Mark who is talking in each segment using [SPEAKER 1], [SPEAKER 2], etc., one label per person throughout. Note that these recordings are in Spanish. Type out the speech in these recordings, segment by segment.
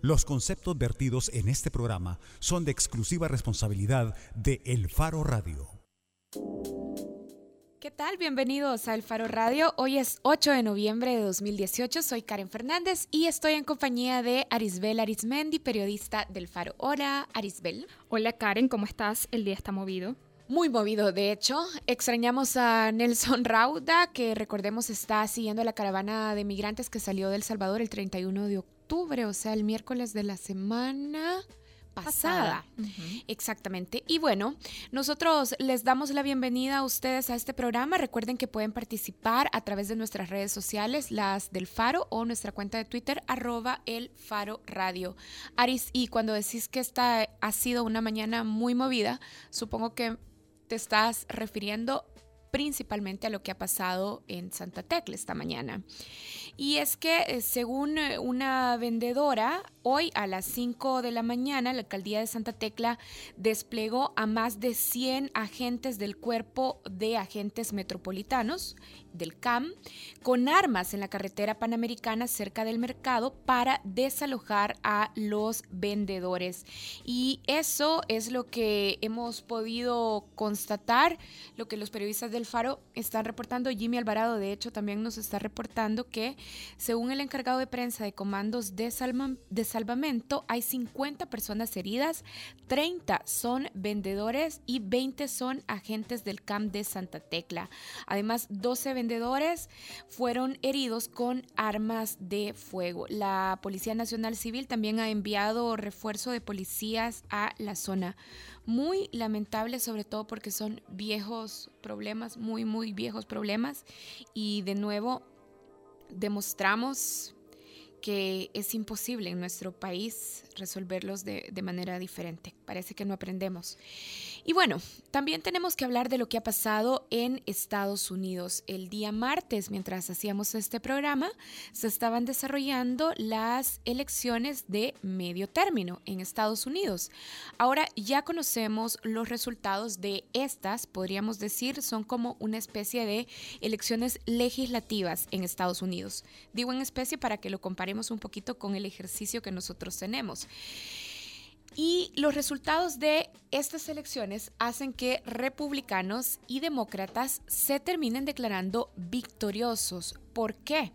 [SPEAKER 1] Los conceptos vertidos en este programa son de exclusiva responsabilidad de El Faro Radio.
[SPEAKER 2] ¿Qué tal? Bienvenidos a El Faro Radio. Hoy es 8 de noviembre de 2018. Soy Karen Fernández y estoy en compañía de Arisbel Arismendi, periodista del Faro. Hola, Arisbel.
[SPEAKER 3] Hola, Karen, ¿cómo estás? El día está movido.
[SPEAKER 2] Muy movido, de hecho. Extrañamos a Nelson Rauda, que recordemos está siguiendo la caravana de migrantes que salió del Salvador el 31 de octubre o sea, el miércoles de la semana pasada. Exactamente. Y bueno, nosotros les damos la bienvenida a ustedes a este programa. Recuerden que pueden participar a través de nuestras redes sociales, las del Faro o nuestra cuenta de Twitter, arroba el Faro Radio. Aris, y cuando decís que esta ha sido una mañana muy movida, supongo que te estás refiriendo principalmente a lo que ha pasado en Santa Tecla esta mañana. Y es que eh, según eh, una vendedora, hoy a las 5 de la mañana la alcaldía de Santa Tecla desplegó a más de 100 agentes del cuerpo de agentes metropolitanos del CAM con armas en la carretera panamericana cerca del mercado para desalojar a los vendedores. Y eso es lo que hemos podido constatar, lo que los periodistas del Faro están reportando. Jimmy Alvarado, de hecho, también nos está reportando que, según el encargado de prensa de comandos de, de salvamento, hay 50 personas heridas, 30 son vendedores y 20 son agentes del CAM de Santa Tecla. Además, 12 vendedores fueron heridos con armas de fuego. La Policía Nacional Civil también ha enviado refuerzo de policías a la zona. Muy lamentable, sobre todo porque son viejos problemas, muy, muy viejos problemas. Y de nuevo, demostramos que es imposible en nuestro país resolverlos de, de, manera diferente. Parece que no aprendemos. Y bueno, también tenemos que hablar de lo que ha pasado en Estados Unidos. El día martes, mientras hacíamos este programa, se estaban desarrollando las elecciones de medio término en Estados Unidos. Ahora ya conocemos los resultados de estas, podríamos decir, son como una especie de elecciones legislativas en Estados Unidos. Digo en especie para que lo comparemos un poquito con el ejercicio que nosotros tenemos. Y los resultados de estas elecciones hacen que republicanos y demócratas se terminen declarando victoriosos. ¿Por qué?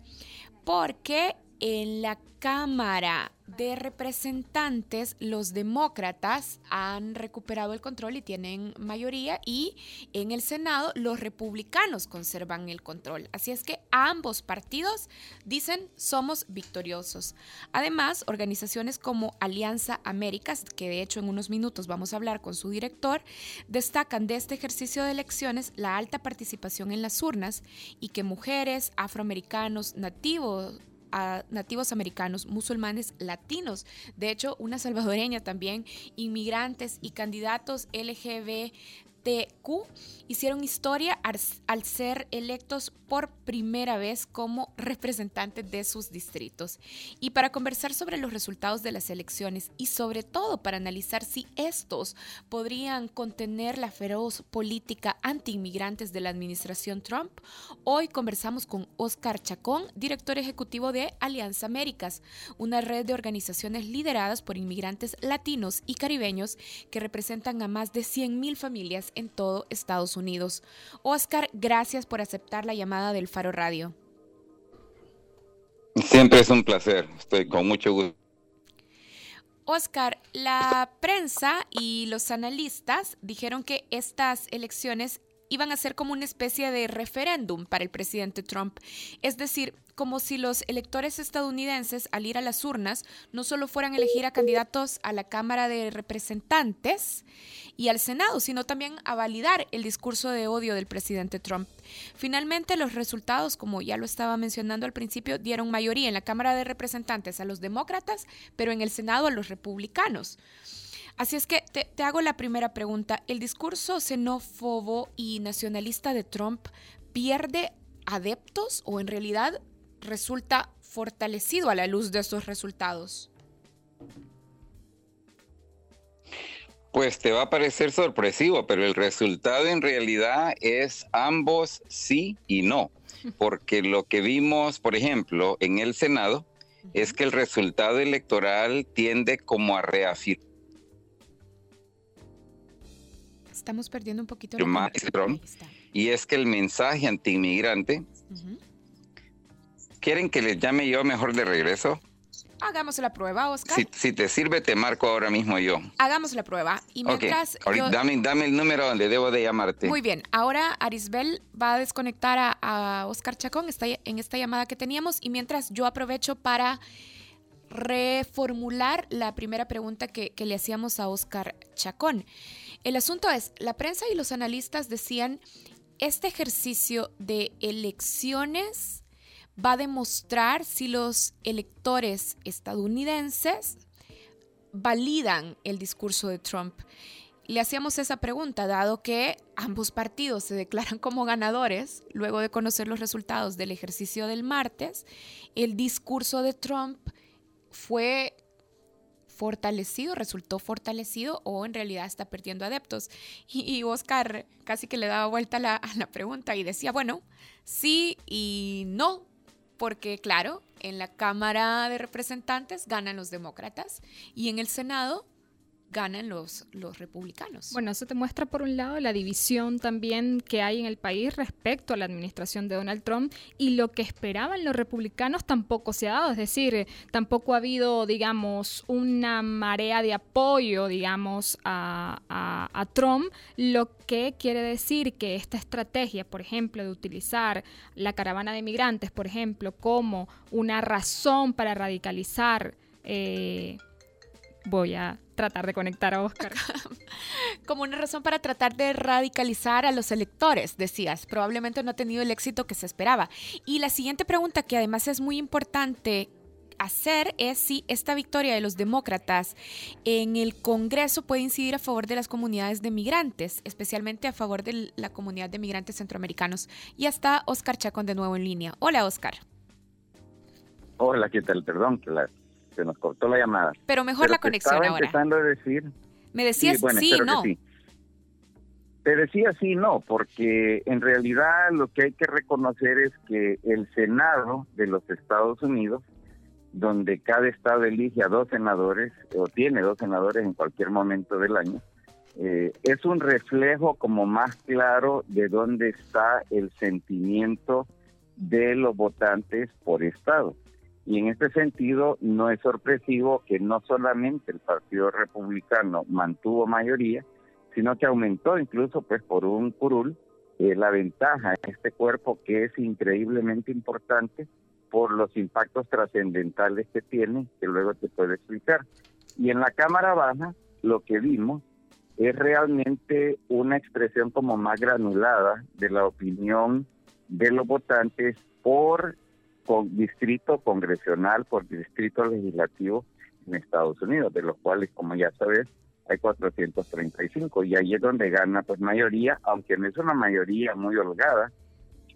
[SPEAKER 2] Porque en la Cámara de Representantes, los demócratas han recuperado el control y tienen mayoría y en el Senado los republicanos conservan el control. Así es que ambos partidos dicen somos victoriosos. Además, organizaciones como Alianza Américas, que de hecho en unos minutos vamos a hablar con su director, destacan de este ejercicio de elecciones la alta participación en las urnas y que mujeres, afroamericanos, nativos, a nativos americanos, musulmanes, latinos. De hecho, una salvadoreña también, inmigrantes y candidatos LGBTQ hicieron historia al, ser electos por primera vez como representantes de sus distritos. Y para conversar sobre los resultados de las elecciones y sobre todo para analizar si estos podrían contener la feroz política anti-inmigrantes de la administración Trump, hoy conversamos con Oscar Chacón, director ejecutivo de Alianza Américas, una red de organizaciones lideradas por inmigrantes latinos y caribeños que representan a más de 100.000 familias en todo Estados Unidos. Oscar, gracias por aceptar la llamada del Faro Radio.
[SPEAKER 4] Siempre es un placer, estoy con mucho gusto.
[SPEAKER 2] Oscar, la prensa y los analistas dijeron que estas elecciones iban a ser como una especie de referéndum para el presidente Trump. Es decir, como si los electores estadounidenses al ir a las urnas no solo fueran a elegir a candidatos a la Cámara de Representantes y al Senado, sino también a validar el discurso de odio del presidente Trump. Finalmente, los resultados, como ya lo estaba mencionando al principio, dieron mayoría en la Cámara de Representantes a los demócratas, pero en el Senado a los republicanos. Así es que te, te hago la primera pregunta. ¿El discurso xenófobo y nacionalista de Trump pierde adeptos o en realidad resulta fortalecido a la luz de estos resultados?
[SPEAKER 4] Pues te va a parecer sorpresivo, pero el resultado en realidad es ambos sí y no, porque lo que vimos, por ejemplo, en el Senado es que el resultado electoral tiende como a reafirmar.
[SPEAKER 2] Estamos perdiendo un poquito
[SPEAKER 4] la Y es que el mensaje antiinmigrante. ¿Quieren que les llame yo mejor de regreso?
[SPEAKER 2] Hagamos la prueba, Oscar.
[SPEAKER 4] Si, te sirve, te marco ahora mismo yo.
[SPEAKER 2] Hagamos la prueba. Y mientras.
[SPEAKER 4] dame, el número donde debo de llamarte.
[SPEAKER 2] Muy bien. Ahora Arisbel va a desconectar a, Oscar Chacón está en esta llamada que teníamos. Y mientras yo aprovecho para reformular la primera pregunta que, que le hacíamos a Oscar Chacón. El asunto es: la prensa y los analistas decían. Este ejercicio de elecciones va a demostrar si los electores estadounidenses validan el discurso de Trump. Le hacíamos esa pregunta, dado que ambos partidos se declaran como ganadores luego de conocer los resultados del ejercicio del martes, el discurso de Trump fue fortalecido, resultó fortalecido o en realidad está perdiendo adeptos. Y, Oscar casi que le daba vuelta a la pregunta y decía, bueno, sí y no, porque claro, en la Cámara de Representantes ganan los demócratas y en el Senado ganan los, los republicanos.
[SPEAKER 3] Bueno, eso te muestra por un lado la división también que hay en el país respecto a la administración de Donald Trump y lo que esperaban los republicanos tampoco se ha dado, es decir, tampoco ha habido, digamos, una marea de apoyo, digamos, a, a Trump, lo que quiere decir que esta estrategia, por ejemplo, de utilizar la caravana de migrantes, por ejemplo, como una razón para radicalizar eh, voy a tratar de conectar a Oscar.
[SPEAKER 2] Como una razón para tratar de radicalizar a los electores, decías. Probablemente no ha tenido el éxito que se esperaba. Y la siguiente pregunta, que además es muy importante hacer, es si esta victoria de los demócratas en el Congreso puede incidir a favor de las comunidades de migrantes, especialmente a favor de la comunidad de migrantes centroamericanos. Y está Oscar Chacón de nuevo en línea. Hola, Oscar.
[SPEAKER 5] Hola, ¿qué tal? Perdón que la se nos cortó la llamada.
[SPEAKER 2] Pero mejor la conexión
[SPEAKER 5] estaba empezando a decir...
[SPEAKER 2] Me decías sí, no.
[SPEAKER 5] Te decía sí, no, porque en realidad lo que hay que reconocer es que el Senado de los Estados Unidos, donde cada estado elige a dos senadores, o tiene dos senadores en cualquier momento del año, eh, es un reflejo como más claro de dónde está el sentimiento de los votantes por estado. Y en este sentido, no es sorpresivo que no solamente el Partido Republicano mantuvo mayoría, sino que aumentó incluso pues por un curul eh, la ventaja en este cuerpo que es increíblemente importante por los impactos trascendentales que tiene, que luego te puedo explicar. Y en la Cámara Baja, lo que vimos es realmente una expresión como más granulada de la opinión de los votantes por con distrito congresional por distrito legislativo en Estados Unidos, de los cuales, como ya sabes, hay 435 y ahí es donde gana pues mayoría, aunque no es una mayoría muy holgada,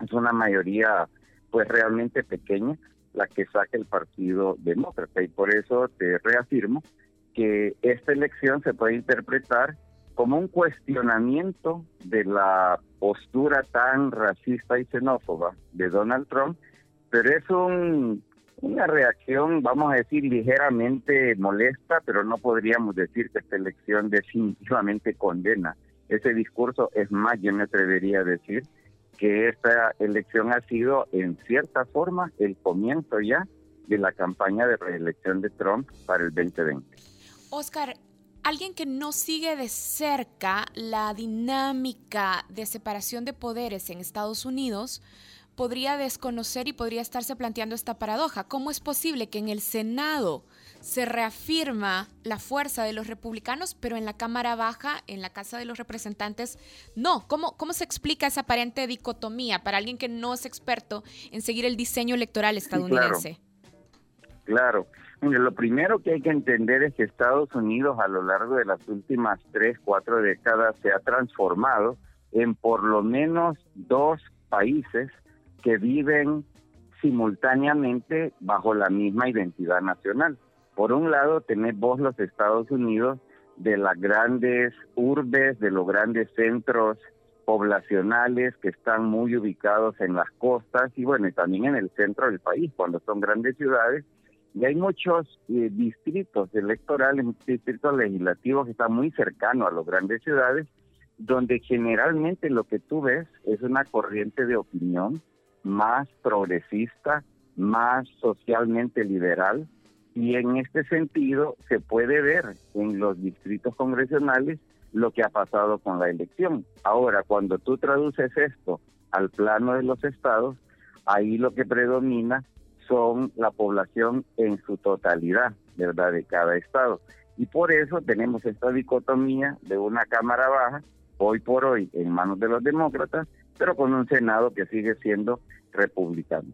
[SPEAKER 5] es una mayoría pues realmente pequeña la que saca el Partido Demócrata. Y por eso te reafirmo que esta elección se puede interpretar como un cuestionamiento de la postura tan racista y xenófoba de Donald Trump pero es un, una reacción, vamos a decir, ligeramente molesta, pero no podríamos decir que esta elección definitivamente condena ese discurso. Es más, yo me atrevería a decir que esta elección ha sido, en cierta forma, el comienzo ya de la campaña de reelección de Trump para el 2020.
[SPEAKER 2] Oscar, alguien que no sigue de cerca la dinámica de separación de poderes en Estados Unidos, podría desconocer y podría estarse planteando esta paradoja. ¿Cómo es posible que en el Senado se reafirma la fuerza de los republicanos, pero en la Cámara Baja, en la Casa de los Representantes, no? ¿Cómo, cómo se explica esa aparente dicotomía para alguien que no es experto en seguir el diseño electoral estadounidense?
[SPEAKER 5] claro. lo primero que hay que entender es que Estados Unidos a lo largo de las últimas tres, cuatro décadas se ha transformado en por lo menos dos países que viven simultáneamente bajo la misma identidad nacional. Por un lado, tenés vos los Estados Unidos de las grandes urbes, de los grandes centros poblacionales que están muy ubicados en las costas y bueno, y también en el centro del país, cuando son grandes ciudades, Y hay muchos eh, distritos electorales, distritos legislativos que están muy cercanos a las grandes ciudades, donde generalmente lo que tú ves es una corriente de opinión más progresista, más socialmente liberal, y en este sentido se puede ver en los distritos congresionales lo que ha pasado con la elección. Ahora, cuando tú traduces esto al plano de los estados, ahí lo que predomina son la población en su totalidad, ¿verdad?, de cada estado. Y por eso tenemos esta dicotomía de una Cámara Baja, hoy por hoy en manos de los demócratas, pero con un Senado que sigue siendo republicano.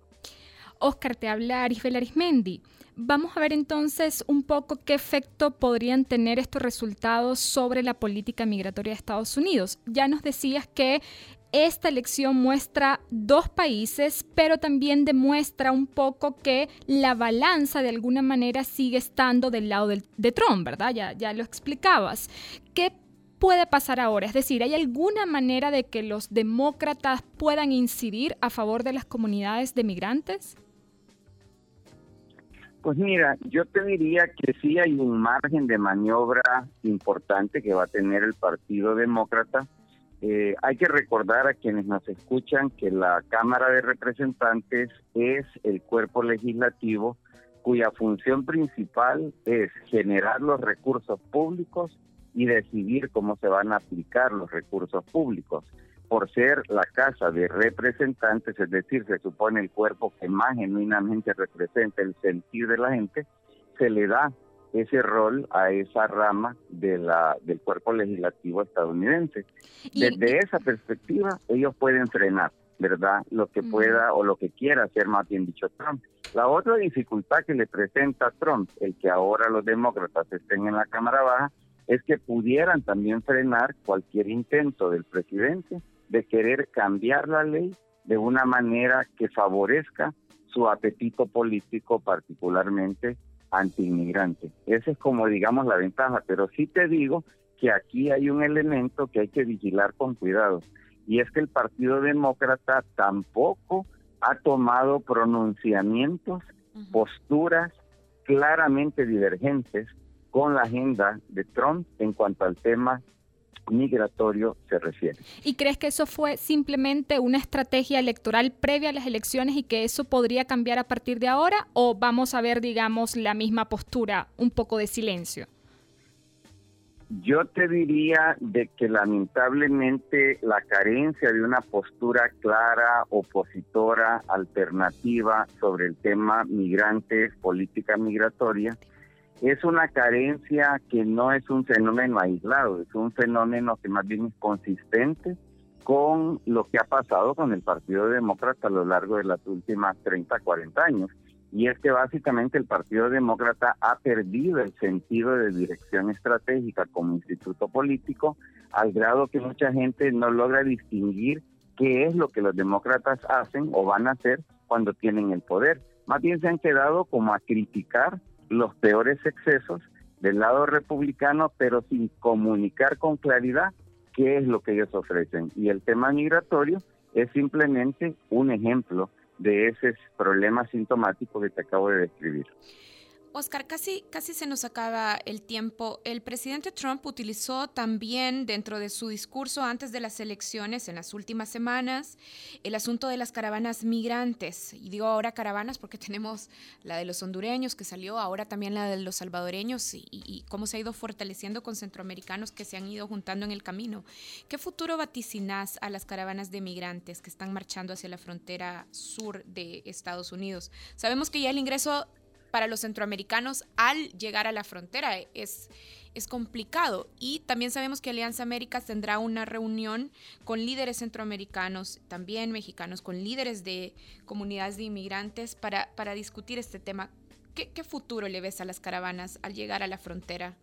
[SPEAKER 3] Oscar, te habla Arisbel Arismendi. Vamos a ver entonces un poco qué efecto podrían tener estos resultados sobre la política migratoria de Estados Unidos. Ya nos decías que esta elección muestra dos países, pero también demuestra un poco que la balanza de alguna manera sigue estando del lado de Trump, ¿verdad? Ya, ya lo explicabas. ¿Qué puede pasar ahora? Es decir, ¿hay alguna manera de que los demócratas puedan incidir a favor de las comunidades de migrantes?
[SPEAKER 5] Pues mira, yo te diría que sí hay un margen de maniobra importante que va a tener el Partido Demócrata. Eh, hay que recordar a quienes nos escuchan que la Cámara de Representantes es el cuerpo legislativo cuya función principal es generar los recursos públicos y decidir cómo se van a aplicar los recursos públicos por ser la Casa de Representantes, es decir, se supone el cuerpo que más genuinamente representa el sentir de la gente, se le da ese rol a esa rama de la, del cuerpo legislativo estadounidense. Desde esa perspectiva, ellos pueden frenar, ¿verdad? Lo que pueda o lo que quiera hacer, más bien dicho, Trump. La otra dificultad que le presenta a Trump, el que ahora los demócratas estén en la Cámara Baja, es que pudieran también frenar cualquier intento del presidente de querer cambiar la ley de una manera que favorezca su apetito político, particularmente anti-inmigrante. Esa es como, digamos, la ventaja, pero sí te digo que aquí hay un elemento que hay que vigilar con cuidado, y es que el Partido Demócrata tampoco ha tomado pronunciamientos, posturas claramente divergentes con la agenda de Trump en cuanto al tema migratorio se refiere.
[SPEAKER 3] ¿Y crees que eso fue simplemente una estrategia electoral previa a las elecciones y que eso podría cambiar a partir de ahora o vamos a ver, digamos, la misma postura, un poco de silencio?
[SPEAKER 5] Yo te diría de que lamentablemente la carencia de una postura clara, opositora, alternativa sobre el tema migrantes, política migratoria, es una carencia que no es un fenómeno aislado, es un fenómeno que más bien es consistente con lo que ha pasado con el Partido Demócrata a lo largo de las últimas 30, 40 años. Y es que básicamente el Partido Demócrata ha perdido el sentido de dirección estratégica como instituto político, al grado que mucha gente no logra distinguir qué es lo que los demócratas hacen o van a hacer cuando tienen el poder. Más bien se han quedado como a criticar los peores excesos del lado republicano, pero sin comunicar con claridad qué es lo que ellos ofrecen. Y el tema migratorio es simplemente un ejemplo de ese problema sintomático que te acabo de describir.
[SPEAKER 2] Oscar, casi, casi se nos acaba el tiempo. El presidente Trump utilizó también dentro de su discurso antes de las elecciones, en las últimas semanas, el asunto de las caravanas migrantes. Y digo ahora caravanas porque tenemos la de los hondureños que salió, ahora también la de los salvadoreños y, cómo se ha ido fortaleciendo con centroamericanos que se han ido juntando en el camino. ¿Qué futuro vaticinas a las caravanas de migrantes que están marchando hacia la frontera sur de Estados Unidos? Sabemos que ya el ingreso para los centroamericanos al llegar a la frontera. Es, es complicado. Y también sabemos que Alianza Américas tendrá una reunión con líderes centroamericanos, también mexicanos, con líderes de comunidades de inmigrantes para, para discutir este tema. ¿Qué, ¿Qué futuro le ves a las caravanas al llegar a la frontera?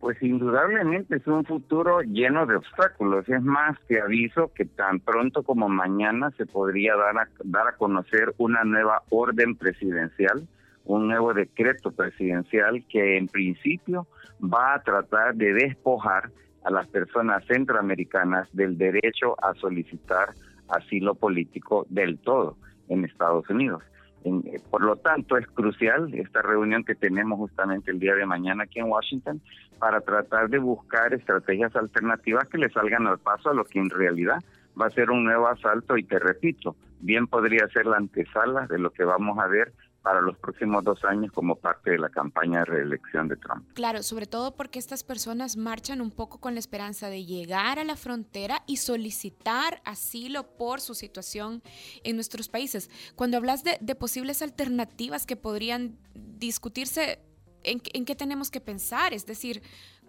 [SPEAKER 5] Pues indudablemente es un futuro lleno de obstáculos. Es más, que aviso que tan pronto como mañana se podría dar a, dar a conocer una nueva orden presidencial, un nuevo decreto presidencial que en principio va a tratar de despojar a las personas centroamericanas del derecho a solicitar asilo político del todo en Estados Unidos. Eh, por lo tanto, es crucial esta reunión que tenemos justamente el día de mañana aquí en Washington para tratar de buscar estrategias alternativas que le salgan al paso a lo que en realidad va a ser un nuevo asalto. Y te repito, bien podría ser la antesala de lo que vamos a ver para los próximos dos años como parte de la campaña de reelección de Trump.
[SPEAKER 2] Claro, sobre todo porque estas personas marchan un poco con la esperanza de llegar a la frontera y solicitar asilo por su situación en nuestros países. Cuando hablas de, posibles alternativas que podrían discutirse, ¿en, ¿en qué tenemos que pensar? Es decir,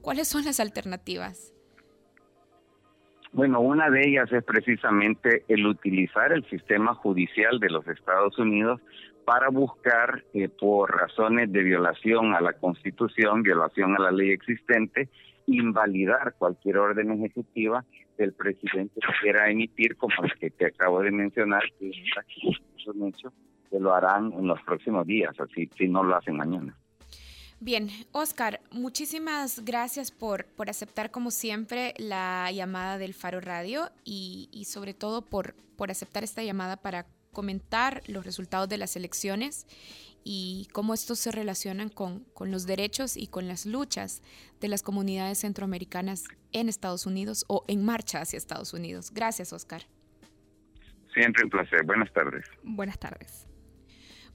[SPEAKER 2] ¿cuáles son las alternativas?
[SPEAKER 5] Bueno, una de ellas es precisamente el utilizar el sistema judicial de los Estados Unidos para buscar, eh, por razones de violación a la Constitución, violación a la ley existente, invalidar cualquier orden ejecutiva del presidente que quiera emitir, como el que te acabo de mencionar, que es un hecho que lo harán en los próximos días, así si no lo hacen mañana.
[SPEAKER 2] Bien, Oscar, muchísimas gracias por, por aceptar como siempre la llamada del Faro Radio y, y sobre todo por, por aceptar esta llamada para comentar los resultados de las elecciones y cómo estos se relacionan con, con, los derechos y con las luchas de las comunidades centroamericanas en Estados Unidos o en marcha hacia Estados Unidos. Gracias, Oscar.
[SPEAKER 5] Siempre un placer. Buenas tardes.
[SPEAKER 3] Buenas tardes.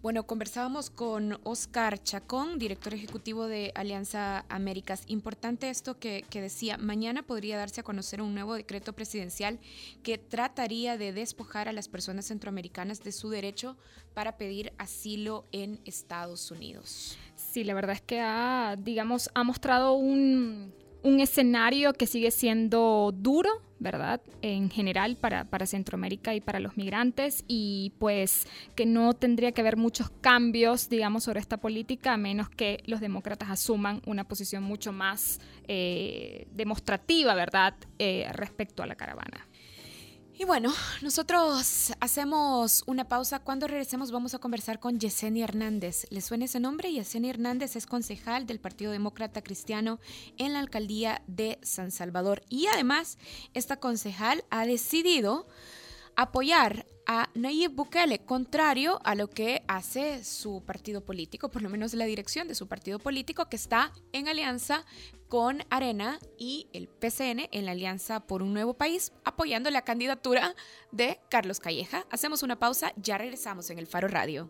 [SPEAKER 2] Bueno, conversábamos con Oscar Chacón, director ejecutivo de Alianza Américas. Importante esto que, decía, mañana podría darse a conocer un nuevo decreto presidencial que trataría de despojar a las personas centroamericanas de su derecho para pedir asilo en Estados Unidos.
[SPEAKER 3] Sí, la verdad es que ha, digamos, ha mostrado un, un escenario que sigue siendo duro, ¿verdad? En general para, para, Centroamérica y para los migrantes y pues que no tendría que haber muchos cambios, digamos, sobre esta política a menos que los demócratas asuman una posición mucho más eh, demostrativa, ¿verdad? Eh, respecto a la caravana.
[SPEAKER 2] Y bueno, nosotros hacemos una pausa. Cuando regresemos vamos a conversar con Yesenia Hernández. ¿Le suena ese nombre? Yesenia Hernández es concejal del Partido Demócrata Cristiano en la alcaldía de San Salvador. Y además, esta concejal ha decidido apoyar a Nayib Bukele, contrario a lo que hace su partido político, por lo menos la dirección de su partido político, que está en alianza con Arena y el PCN en la Alianza por un Nuevo País, apoyando la candidatura de Carlos Calleja. Hacemos una pausa, ya regresamos en el Faro Radio.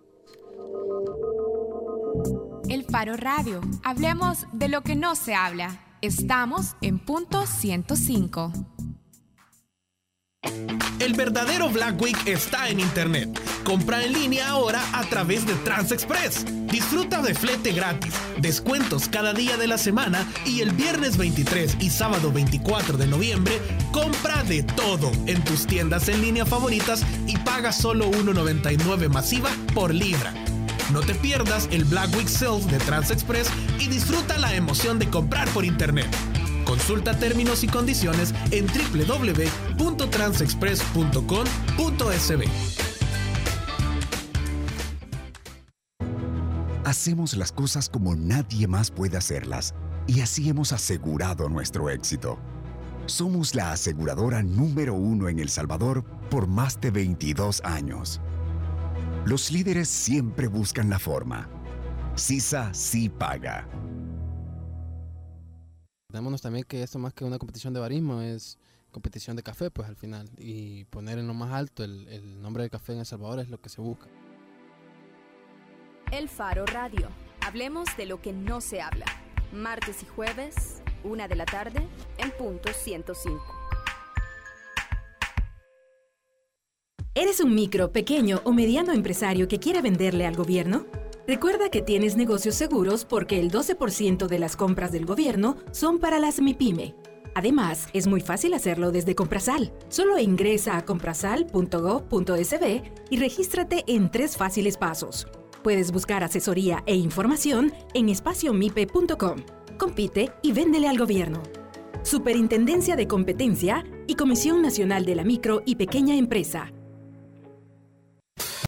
[SPEAKER 2] El Faro Radio. Hablemos de lo que no se habla. Estamos en punto 105.
[SPEAKER 6] El verdadero Black Week está en Internet. Compra en línea ahora a través de TransExpress. Disfruta de flete gratis, descuentos cada día de la semana y el viernes 23 y sábado 24 de noviembre, compra de todo en tus tiendas en línea favoritas y paga solo 1.99 masiva por libra. No te pierdas el Black Week Sales de TransExpress y disfruta la emoción de comprar por Internet. Consulta términos y condiciones en www.transexpress.com.sb.
[SPEAKER 7] Hacemos las cosas como nadie más puede hacerlas y así hemos asegurado nuestro éxito. Somos la aseguradora número uno en El Salvador por más de 22 años. Los líderes siempre buscan la forma. CISA sí paga.
[SPEAKER 8] Démonos también que esto más que una competición de barismo es competición de café, pues al final. Y poner en lo más alto el, el nombre de café en El Salvador es lo que se busca.
[SPEAKER 9] El Faro Radio. Hablemos de lo que no se habla. Martes y jueves, una de la tarde, en punto 105.
[SPEAKER 10] ¿Eres un micro, pequeño o mediano empresario que quiere venderle al gobierno? Recuerda que tienes negocios seguros porque el 12% de las compras del gobierno son para las MIPYME. Además, es muy fácil hacerlo desde Comprasal. Solo ingresa a comprasal.gov.sb y regístrate en tres fáciles pasos. Puedes buscar asesoría e información en espaciomipe.com. Compite y véndele al gobierno. Superintendencia de Competencia y Comisión Nacional de la Micro y Pequeña Empresa.